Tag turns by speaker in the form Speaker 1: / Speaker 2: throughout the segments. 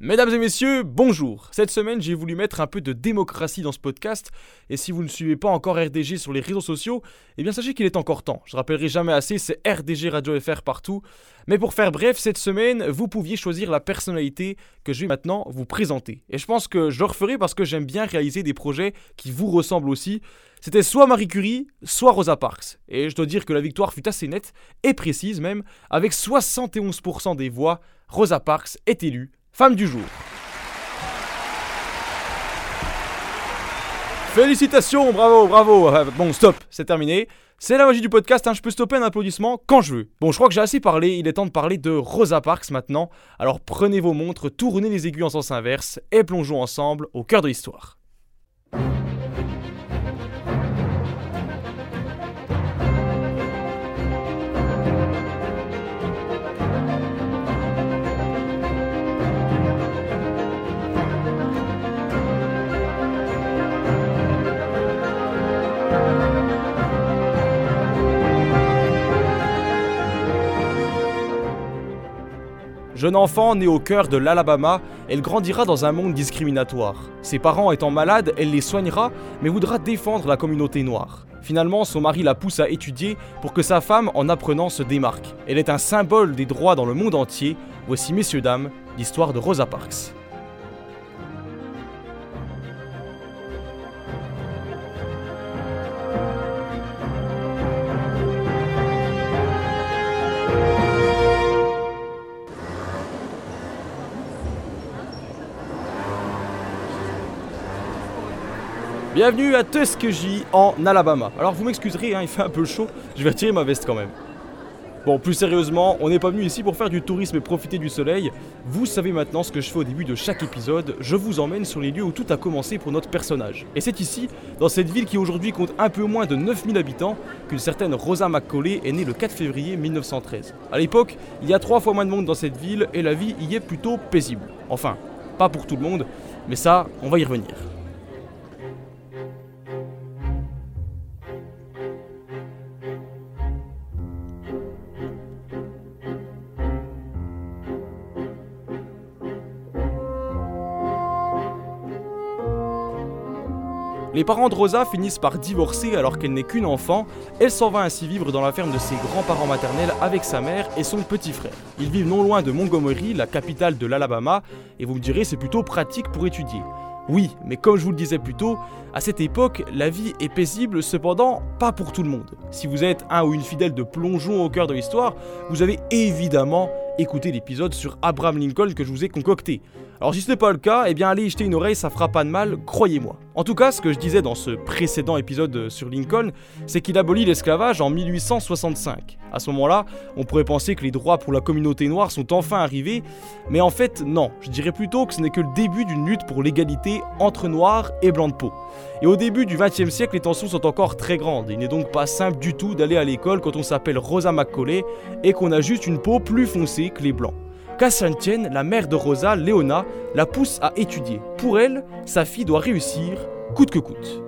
Speaker 1: Mesdames et messieurs, bonjour. Cette semaine, j'ai voulu mettre un peu de démocratie dans ce podcast. Et si vous ne suivez pas encore RDG sur les réseaux sociaux, eh bien sachez qu'il est encore temps. Je rappellerai jamais assez, c'est RDG Radio FR partout. Mais pour faire bref, cette semaine, vous pouviez choisir la personnalité que je vais maintenant vous présenter. Et je pense que je le referai parce que j'aime bien réaliser des projets qui vous ressemblent aussi. C'était soit Marie Curie, soit Rosa Parks. Et je dois dire que la victoire fut assez nette, et précise même, avec 71% des voix, Rosa Parks est élue femme du jour. Félicitations, bravo, bravo. Euh, bon, stop, c'est terminé. C'est la magie du podcast, hein, je peux stopper un applaudissement quand je veux. Bon, je crois que j'ai assez parlé, il est temps de parler de Rosa Parks maintenant. Alors prenez vos montres, tournez les aiguilles en sens inverse et plongeons ensemble au cœur de l'histoire. Jeune enfant né au cœur de l'Alabama, elle grandira dans un monde discriminatoire. Ses parents étant malades, elle les soignera, mais voudra défendre la communauté noire. Finalement, son mari la pousse à étudier pour que sa femme, en apprenant, se démarque. Elle est un symbole des droits dans le monde entier. Voici, messieurs, dames, l'histoire de Rosa Parks. Bienvenue à Tuskegee en Alabama. Alors vous m'excuserez, hein, il fait un peu chaud, je vais retirer ma veste quand même. Bon, plus sérieusement, on n'est pas venu ici pour faire du tourisme et profiter du soleil. Vous savez maintenant ce que je fais au début de chaque épisode, je vous emmène sur les lieux où tout a commencé pour notre personnage. Et c'est ici, dans cette ville qui aujourd'hui compte un peu moins de 9000 habitants, qu'une certaine Rosa McCauley est née le 4 février 1913. À l'époque, il y a trois fois moins de monde dans cette ville et la vie y est plutôt paisible. Enfin, pas pour tout le monde, mais ça, on va y revenir. Les parents de Rosa finissent par divorcer alors qu'elle n'est qu'une enfant. Elle s'en va ainsi vivre dans la ferme de ses grands-parents maternels avec sa mère et son petit frère. Ils vivent non loin de Montgomery, la capitale de l'Alabama, et vous me direz c'est plutôt pratique pour étudier. Oui, mais comme je vous le disais plus tôt, à cette époque, la vie est paisible, cependant pas pour tout le monde. Si vous êtes un ou une fidèle de plongeon au cœur de l'histoire, vous avez évidemment écouté l'épisode sur Abraham Lincoln que je vous ai concocté. Alors si ce n'est pas le cas, eh bien allez y jeter une oreille, ça fera pas de mal, croyez-moi. En tout cas, ce que je disais dans ce précédent épisode sur Lincoln, c'est qu'il abolit l'esclavage en 1865. À ce moment-là, on pourrait penser que les droits pour la communauté noire sont enfin arrivés, mais en fait non, je dirais plutôt que ce n'est que le début d'une lutte pour l'égalité entre noirs et blancs de peau. Et au début du XXe siècle, les tensions sont encore très grandes. Il n'est donc pas simple du tout d'aller à l'école quand on s'appelle Rosa McCauley et qu'on a juste une peau plus foncée que les blancs. Cassantien, la mère de Rosa, Léona, la pousse à étudier. Pour elle, sa fille doit réussir coûte que coûte.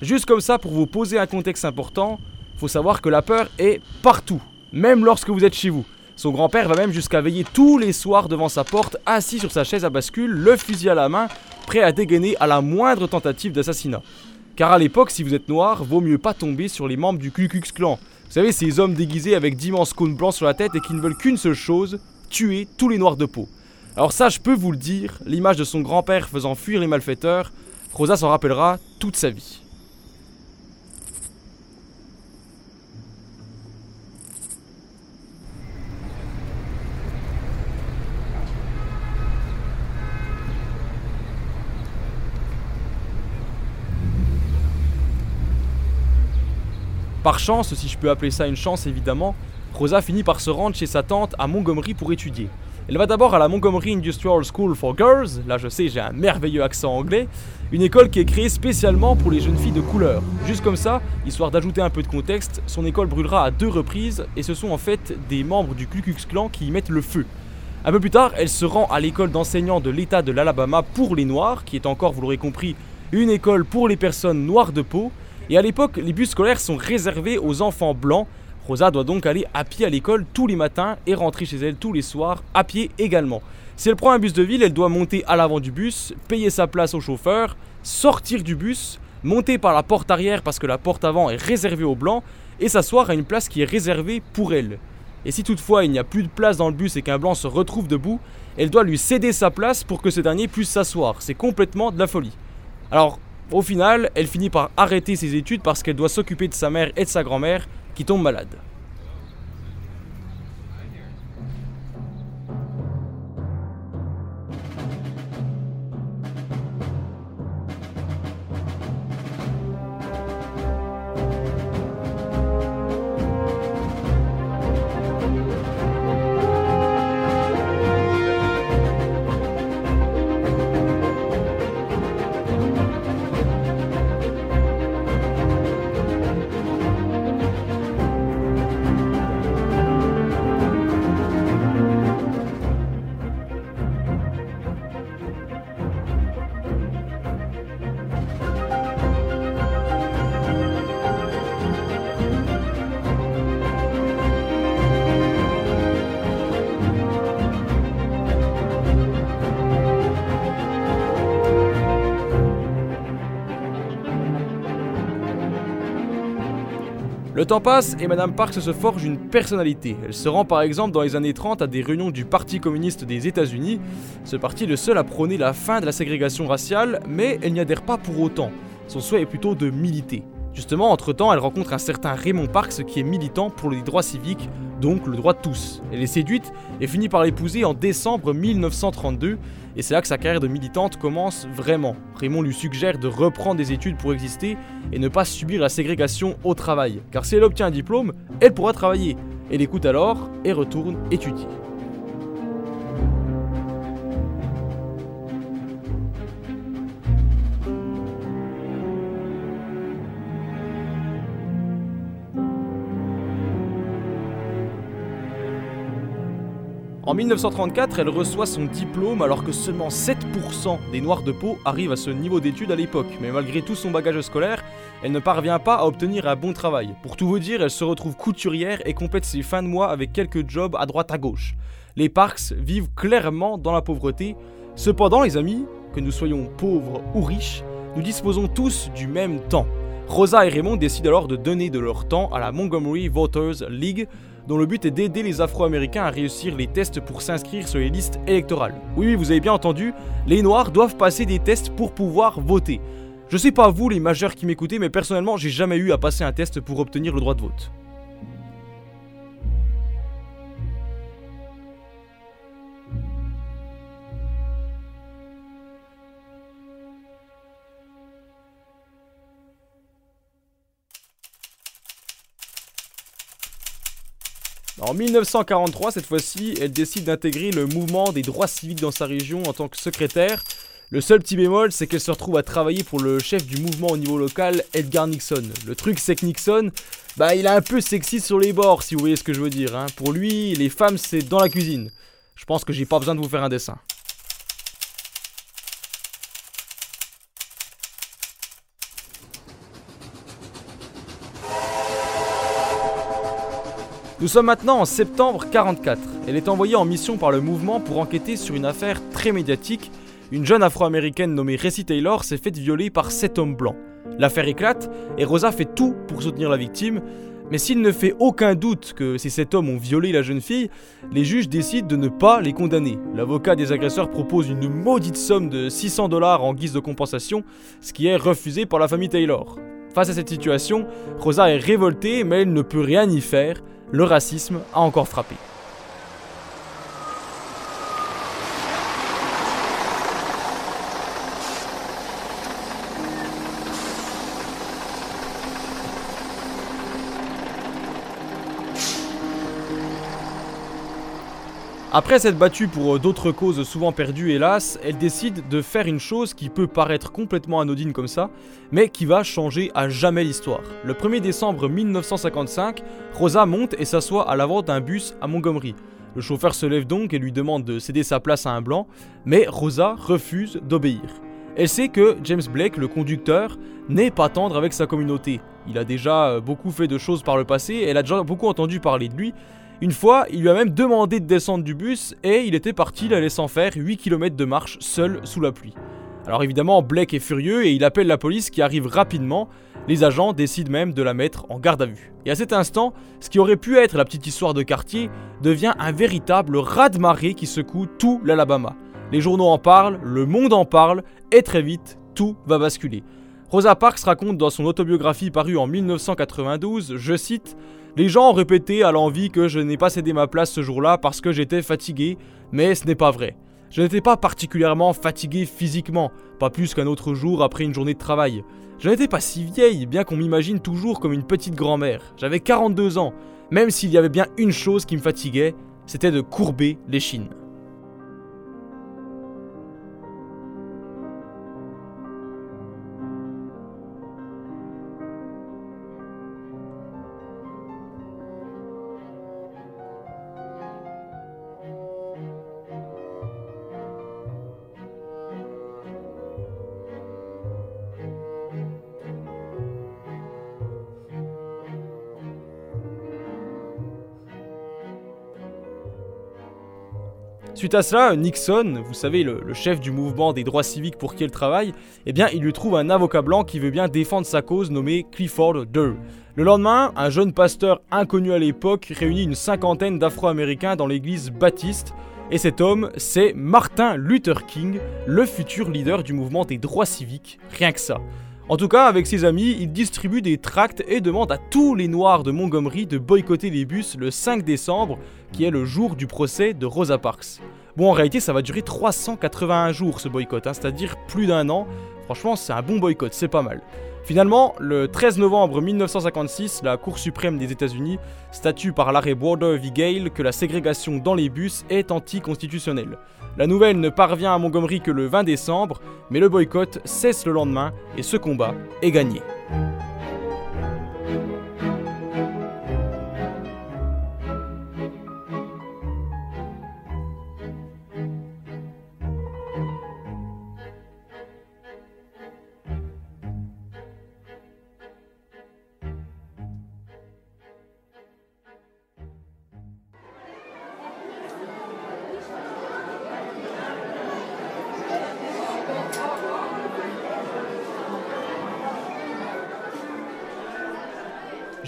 Speaker 1: Juste comme ça, pour vous poser un contexte important, faut savoir que la peur est partout, même lorsque vous êtes chez vous. Son grand-père va même jusqu'à veiller tous les soirs devant sa porte, assis sur sa chaise à bascule, le fusil à la main, prêt à dégainer à la moindre tentative d'assassinat. Car à l'époque, si vous êtes noir, vaut mieux pas tomber sur les membres du Ku Klux Klan. Vous savez, ces hommes déguisés avec d'immenses cônes blancs sur la tête et qui ne veulent qu'une seule chose, tuer tous les noirs de peau. Alors ça, je peux vous le dire, l'image de son grand-père faisant fuir les malfaiteurs, Rosa s'en rappellera toute sa vie. Par chance, si je peux appeler ça une chance évidemment, Rosa finit par se rendre chez sa tante à Montgomery pour étudier. Elle va d'abord à la Montgomery Industrial School for Girls, là je sais j'ai un merveilleux accent anglais, une école qui est créée spécialement pour les jeunes filles de couleur. Juste comme ça, histoire d'ajouter un peu de contexte, son école brûlera à deux reprises et ce sont en fait des membres du Ku Klux Klan qui y mettent le feu. Un peu plus tard, elle se rend à l'école d'enseignants de l'État de l'Alabama pour les Noirs, qui est encore, vous l'aurez compris, une école pour les personnes noires de peau. Et à l'époque, les bus scolaires sont réservés aux enfants blancs, Rosa doit donc aller à pied à l'école tous les matins et rentrer chez elle tous les soirs, à pied également. Si elle prend un bus de ville, elle doit monter à l'avant du bus, payer sa place au chauffeur, sortir du bus, monter par la porte arrière parce que la porte avant est réservée aux blancs, et s'asseoir à une place qui est réservée pour elle. Et si toutefois il n'y a plus de place dans le bus et qu'un blanc se retrouve debout, elle doit lui céder sa place pour que ce dernier puisse s'asseoir. C'est complètement de la folie. Alors, au final, elle finit par arrêter ses études parce qu'elle doit s'occuper de sa mère et de sa grand-mère qui tombe malade. Temps passe et Madame Parks se forge une personnalité. Elle se rend par exemple dans les années 30 à des réunions du Parti communiste des États-Unis. Ce parti est le seul à prôner la fin de la ségrégation raciale, mais elle n'y adhère pas pour autant. Son souhait est plutôt de militer. Justement, entre-temps, elle rencontre un certain Raymond Parks qui est militant pour les droits civiques, donc le droit de tous. Elle est séduite et finit par l'épouser en décembre 1932, et c'est là que sa carrière de militante commence vraiment. Raymond lui suggère de reprendre des études pour exister et ne pas subir la ségrégation au travail, car si elle obtient un diplôme, elle pourra travailler. Elle écoute alors et retourne étudier. En 1934, elle reçoit son diplôme alors que seulement 7% des Noirs de peau arrivent à ce niveau d'études à l'époque. Mais malgré tout son bagage scolaire, elle ne parvient pas à obtenir un bon travail. Pour tout vous dire, elle se retrouve couturière et complète ses fins de mois avec quelques jobs à droite à gauche. Les Parks vivent clairement dans la pauvreté. Cependant, les amis, que nous soyons pauvres ou riches, nous disposons tous du même temps. Rosa et Raymond décident alors de donner de leur temps à la Montgomery Voters League dont le but est d'aider les Afro-Américains à réussir les tests pour s'inscrire sur les listes électorales. Oui, vous avez bien entendu, les Noirs doivent passer des tests pour pouvoir voter. Je sais pas vous, les majeurs qui m'écoutez, mais personnellement, j'ai jamais eu à passer un test pour obtenir le droit de vote. En 1943, cette fois-ci, elle décide d'intégrer le mouvement des droits civiques dans sa région en tant que secrétaire. Le seul petit bémol, c'est qu'elle se retrouve à travailler pour le chef du mouvement au niveau local, Edgar Nixon. Le truc, c'est que Nixon, bah, il a un peu sexy sur les bords, si vous voyez ce que je veux dire. Hein. Pour lui, les femmes, c'est dans la cuisine. Je pense que j'ai pas besoin de vous faire un dessin. Nous sommes maintenant en septembre 44. Elle est envoyée en mission par le mouvement pour enquêter sur une affaire très médiatique. Une jeune afro-américaine nommée Ressie Taylor s'est faite violer par sept hommes blancs. L'affaire éclate et Rosa fait tout pour soutenir la victime. Mais s'il ne fait aucun doute que ces sept hommes ont violé la jeune fille, les juges décident de ne pas les condamner. L'avocat des agresseurs propose une maudite somme de 600 dollars en guise de compensation, ce qui est refusé par la famille Taylor. Face à cette situation, Rosa est révoltée mais elle ne peut rien y faire le racisme a encore frappé. Après s'être battue pour euh, d'autres causes souvent perdues hélas, elle décide de faire une chose qui peut paraître complètement anodine comme ça, mais qui va changer à jamais l'histoire. Le 1er décembre 1955, Rosa monte et s'assoit à l'avant d'un bus à Montgomery. Le chauffeur se lève donc et lui demande de céder sa place à un blanc, mais Rosa refuse d'obéir. Elle sait que James Blake, le conducteur, n'est pas tendre avec sa communauté. Il a déjà euh, beaucoup fait de choses par le passé, elle a déjà beaucoup entendu parler de lui, une fois, il lui a même demandé de descendre du bus et il était parti la laissant faire 8 km de marche seul sous la pluie. Alors évidemment, Blake est furieux et il appelle la police qui arrive rapidement. Les agents décident même de la mettre en garde à vue. Et à cet instant, ce qui aurait pu être la petite histoire de quartier devient un véritable raz-de-marée qui secoue tout l'Alabama. Les journaux en parlent, le monde en parle, et très vite, tout va basculer. Rosa Parks raconte dans son autobiographie parue en 1992, je cite, les gens ont répété à l'envie que je n'ai pas cédé ma place ce jour-là parce que j'étais fatigué, mais ce n'est pas vrai. Je n'étais pas particulièrement fatigué physiquement, pas plus qu'un autre jour après une journée de travail. Je n'étais pas si vieille, bien qu'on m'imagine toujours comme une petite grand-mère. J'avais 42 ans, même s'il y avait bien une chose qui me fatiguait, c'était de courber les chines. Suite à cela, Nixon, vous savez, le, chef du mouvement des droits civiques pour qui elle travaille, eh bien, il lui trouve un avocat blanc qui veut bien défendre sa cause nommé Clifford Durr. Le lendemain, un jeune pasteur inconnu à l'époque réunit une cinquantaine d'Afro-Américains dans l'église baptiste, et cet homme, c'est Martin Luther King, le futur leader du mouvement des droits civiques, rien que ça. En tout cas, avec ses amis, il distribue des tracts et demande à tous les Noirs de Montgomery de boycotter les bus le 5 décembre, qui est le jour du procès de Rosa Parks. Bon, en réalité, ça va durer 381 jours ce boycott, hein, c'est-à-dire plus d'un an. Franchement, c'est un bon boycott, c'est pas mal. Finalement, le 13 novembre 1956, la Cour suprême des États-Unis statue par l'arrêt Border v. Gale que la ségrégation dans les bus est anticonstitutionnelle. La nouvelle ne parvient à Montgomery que le 20 décembre, mais le boycott cesse le lendemain et ce combat est gagné.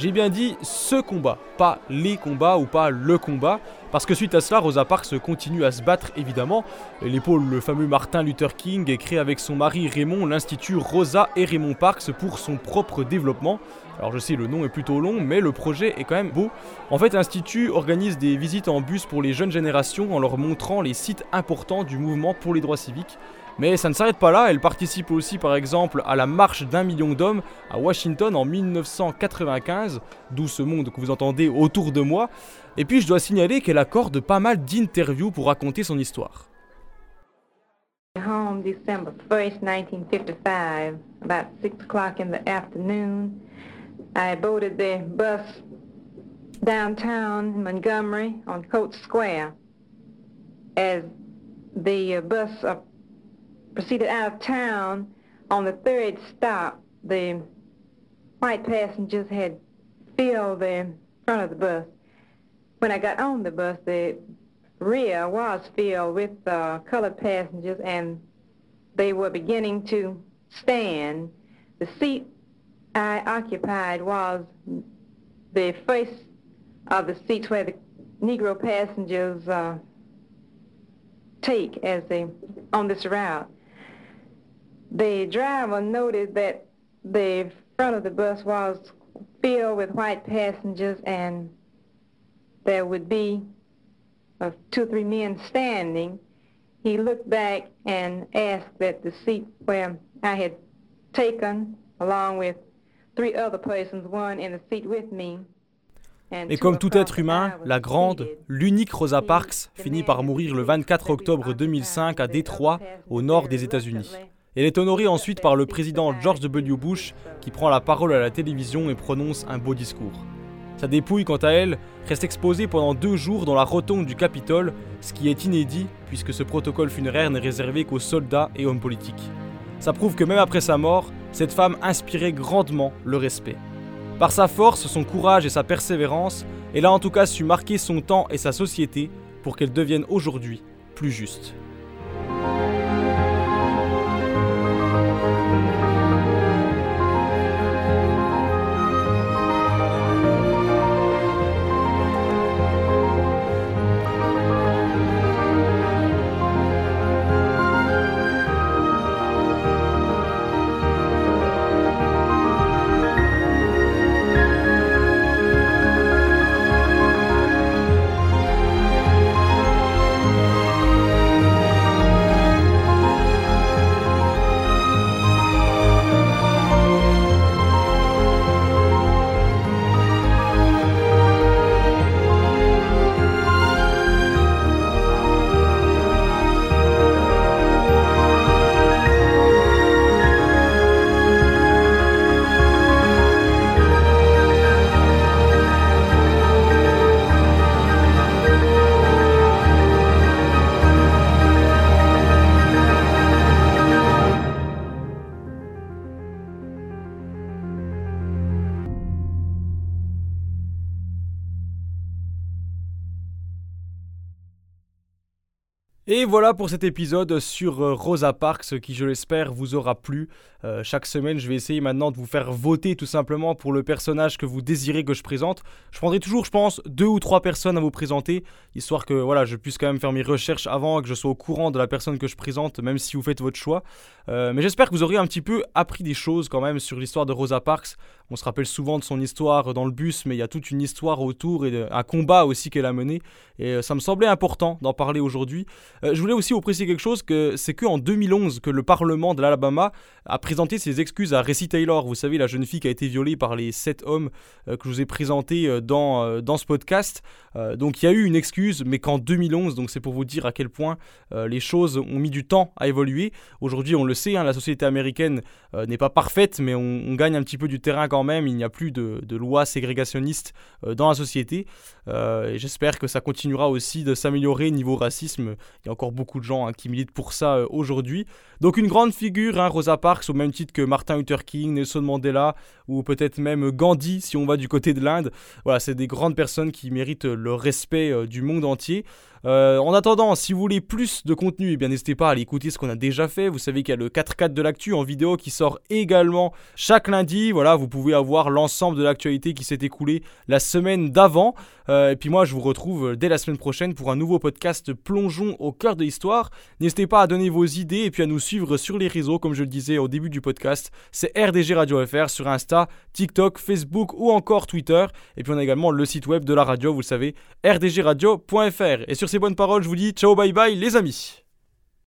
Speaker 1: J'ai bien dit ce combat, pas les combats ou pas le combat, parce que suite à cela, Rosa Parks continue à se battre évidemment. L'épaule, le fameux Martin Luther King crée avec son mari Raymond l'Institut Rosa et Raymond Parks pour son propre développement. Alors je sais, le nom est plutôt long, mais le projet est quand même beau. En fait, l'Institut organise des visites en bus pour les jeunes générations en leur montrant les sites importants du mouvement pour les droits civiques. Mais ça ne s'arrête pas là, elle participe aussi par exemple à la marche d'un million d'hommes à Washington en 1995, d'où ce monde que vous entendez autour de moi. Et puis je dois signaler qu'elle accorde pas mal d'interviews pour raconter son histoire.
Speaker 2: Home December 1st, 1955, about 6 o'clock in the afternoon. I boarded the bus downtown Montgomery on Coates Square. As the bus proceeded out of town, on the third stop, the white passengers had filled the front of the bus. When I got on the bus, the rear was filled with uh, colored passengers, and they were beginning to stand. The seat I occupied was the first of the seats where the Negro passengers uh, take as they on this route. The driver noted that the front of the bus was filled with white passengers and there would be uh, two or three men standing. He looked back and asked that the seat where I had taken, along with three other persons, one in the seat with me,
Speaker 1: Et comme tout être humain, la grande, l'unique Rosa Parks finit par mourir le 24 octobre 2005 à Détroit, au nord des États-Unis. Elle est honorée ensuite par le président George W. Bush, qui prend la parole à la télévision et prononce un beau discours. Sa dépouille, quant à elle, reste exposée pendant deux jours dans la rotonde du Capitole, ce qui est inédit puisque ce protocole funéraire n'est réservé qu'aux soldats et hommes politiques. Ça prouve que même après sa mort, cette femme inspirait grandement le respect. Par sa force, son courage et sa persévérance, elle a en tout cas su marquer son temps et sa société pour qu'elle devienne aujourd'hui plus juste. Voilà pour cet épisode sur euh, Rosa Parks qui, je l'espère, vous aura plu. Euh, chaque semaine, je vais essayer maintenant de vous faire voter tout simplement pour le personnage que vous désirez que je présente. Je prendrai toujours, je pense, deux ou trois personnes à vous présenter, histoire que voilà, je puisse quand même faire mes recherches avant et que je sois au courant de la personne que je présente, même si vous faites votre choix. Euh, mais j'espère que vous aurez un petit peu appris des choses quand même sur l'histoire de Rosa Parks. On se rappelle souvent de son histoire dans le bus, mais il y a toute une histoire autour et un combat aussi qu'elle a mené. Et euh, ça me semblait important d'en parler aujourd'hui. je voulais aussi vous préciser quelque chose, que c'est qu'en 2011 que le Parlement de l'Alabama a présenter ses excuses à Recy Taylor, vous savez, la jeune fille qui a été violée par les sept hommes euh, que je vous ai présentés euh, dans, euh, dans ce podcast. donc il y a eu une excuse, mais qu'en 2011, donc c'est pour vous dire à quel point les choses ont mis du temps à évoluer. Aujourd'hui, on le sait, hein, la société américaine n'est pas parfaite, mais on, gagne un petit peu du terrain quand même. Il n'y a plus de, de lois ségrégationnistes dans la société. et j'espère que ça continuera aussi de s'améliorer niveau racisme. Il y a encore beaucoup de gens hein, qui militent pour ça aujourd'hui. Donc une grande figure, hein, Rosa Parks, au même titre que Martin Luther King, Nelson Mandela ou peut-être même Gandhi si on va du côté de l'Inde. Voilà, c'est des grandes personnes qui méritent le respect euh, du monde entier. Euh, en attendant, si vous voulez plus de contenu, eh n'hésitez pas à aller écouter ce qu'on a déjà fait. Vous savez qu'il y a le 4-4 de l'actu en vidéo qui sort également chaque lundi. Voilà, vous pouvez avoir l'ensemble de l'actualité qui s'est écoulée la semaine d'avant. Euh, et puis moi, je vous retrouve dès la semaine prochaine pour un nouveau podcast Plongeons au cœur de l'histoire. N'hésitez pas à donner vos idées et puis à nous suivre sur les réseaux, comme je le disais au début du podcast. C'est RDG Radio FR sur Insta, TikTok, Facebook ou encore Twitter. Et puis on a également le site web de la radio, vous le savez, rdgradio.fr. Et sur ces bonnes paroles, je vous dis ciao bye bye les amis